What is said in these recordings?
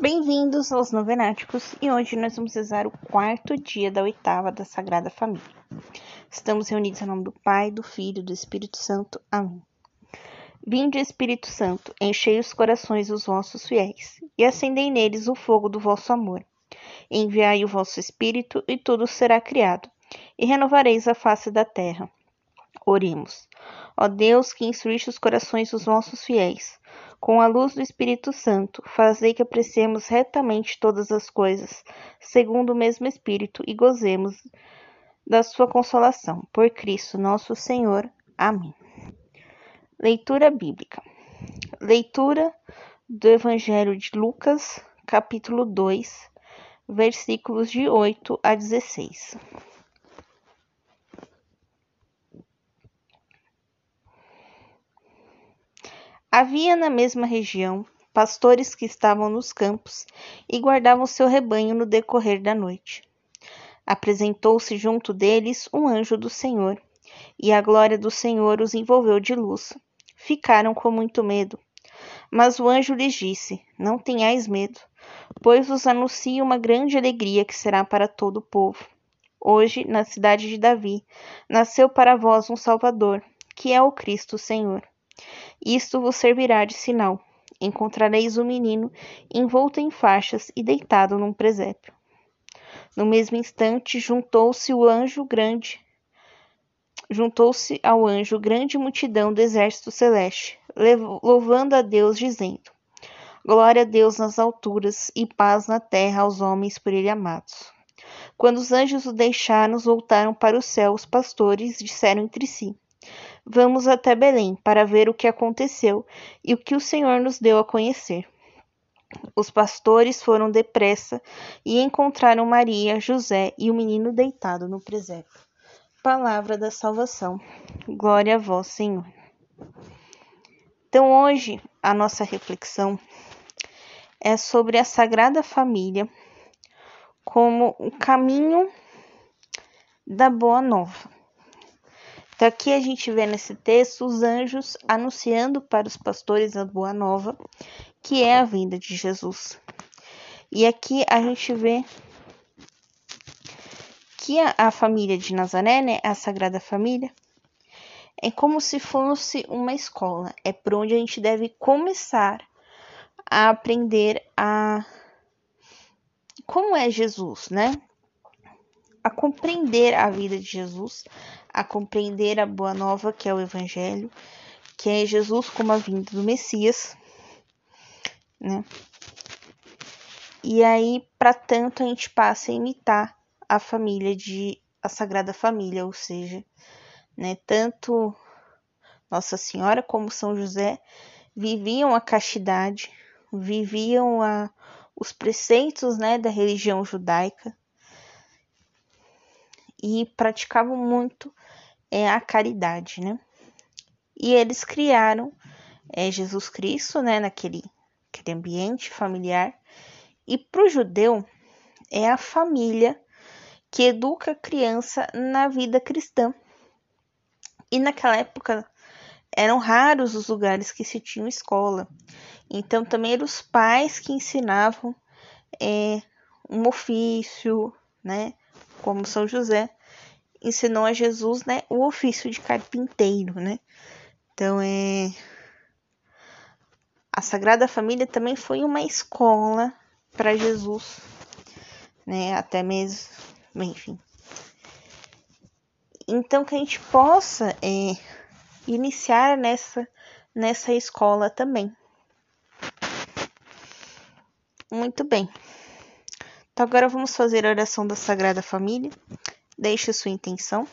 Bem-vindos aos Novenáticos e hoje nós vamos rezar o quarto dia da oitava da Sagrada Família. Estamos reunidos em nome do Pai, do Filho e do Espírito Santo. Amém. Vinde, Espírito Santo, enchei os corações dos vossos fiéis e acendei neles o fogo do vosso amor. Enviai o vosso Espírito e tudo será criado, e renovareis a face da terra. Oremos. Ó Deus, que instruíste os corações dos vossos fiéis, com a luz do Espírito Santo, fazei que apreciemos retamente todas as coisas, segundo o mesmo Espírito, e gozemos da sua consolação. Por Cristo nosso Senhor. Amém. Leitura bíblica. Leitura do Evangelho de Lucas, capítulo 2, versículos de 8 a 16. Havia na mesma região pastores que estavam nos campos e guardavam seu rebanho no decorrer da noite. Apresentou-se junto deles um anjo do Senhor, e a glória do Senhor os envolveu de luz. Ficaram com muito medo. Mas o anjo lhes disse: Não tenhais medo, pois vos anuncio uma grande alegria que será para todo o povo. Hoje, na cidade de Davi, nasceu para vós um Salvador, que é o Cristo Senhor. Isto vos servirá de sinal. Encontrareis o menino envolto em faixas e deitado num presépio. No mesmo instante, juntou-se o anjo grande, juntou-se ao anjo grande multidão do exército celeste, louvando a Deus, dizendo: Glória a Deus nas alturas e paz na terra aos homens por ele amados. Quando os anjos o deixaram, voltaram para o céu, os pastores disseram entre si: Vamos até Belém para ver o que aconteceu e o que o Senhor nos deu a conhecer. Os pastores foram depressa e encontraram Maria, José e o menino deitado no presépio. Palavra da salvação. Glória a vós, Senhor. Então, hoje, a nossa reflexão é sobre a Sagrada Família como o caminho da Boa Nova. Então, aqui a gente vê nesse texto os anjos anunciando para os pastores a boa nova, que é a vinda de Jesus. E aqui a gente vê que a, a família de Nazaré, né, a Sagrada Família, é como se fosse uma escola. É por onde a gente deve começar a aprender a como é Jesus, né? A compreender a vida de Jesus, a compreender a boa nova que é o Evangelho, que é Jesus como a vinda do Messias, né? E aí, para tanto, a gente passa a imitar a família de a Sagrada Família, ou seja, né, tanto Nossa Senhora como São José viviam a castidade, viviam a, os preceitos né, da religião judaica e praticavam muito é a caridade, né? E eles criaram é, Jesus Cristo, né, naquele, aquele ambiente familiar. E para o judeu é a família que educa a criança na vida cristã. E naquela época eram raros os lugares que se tinham escola. Então também eram os pais que ensinavam é, um ofício, né, como São José, ensinou a Jesus, né, o ofício de carpinteiro, né? Então é a Sagrada Família também foi uma escola para Jesus, né? Até mesmo, enfim. Então que a gente possa é, iniciar nessa nessa escola também. Muito bem. Então agora vamos fazer a oração da Sagrada Família. Deixe sua intenção.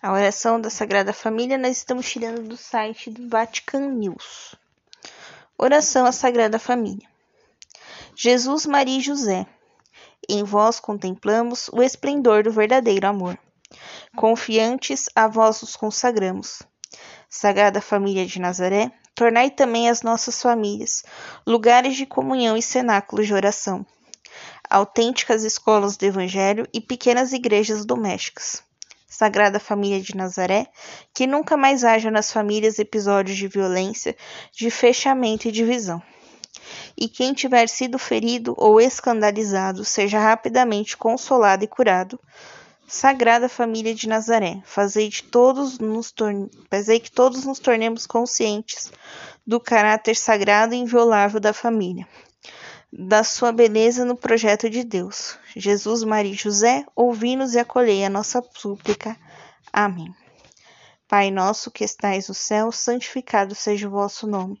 A oração da Sagrada Família nós estamos tirando do site do Vatican News. Oração à Sagrada Família. Jesus, Maria e José, em vós contemplamos o esplendor do verdadeiro amor. Confiantes a vós nos consagramos. Sagrada Família de Nazaré, tornai também as nossas famílias lugares de comunhão e cenáculos de oração. autênticas escolas do Evangelho e pequenas igrejas domésticas. Sagrada Família de Nazaré, que nunca mais haja nas famílias episódios de violência, de fechamento e divisão. E quem tiver sido ferido ou escandalizado seja rapidamente consolado e curado. Sagrada Família de Nazaré, fazei, de todos nos fazei que todos nos tornemos conscientes do caráter sagrado e inviolável da família da sua beleza no projeto de Deus. Jesus, Maria e José, ouvi-nos e acolhei a nossa súplica. Amém. Pai nosso que estais no céu, santificado seja o vosso nome.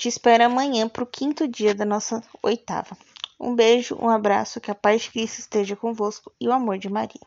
Te espero amanhã para o quinto dia da nossa oitava. Um beijo, um abraço, que a paz de Cristo esteja convosco e o amor de Maria.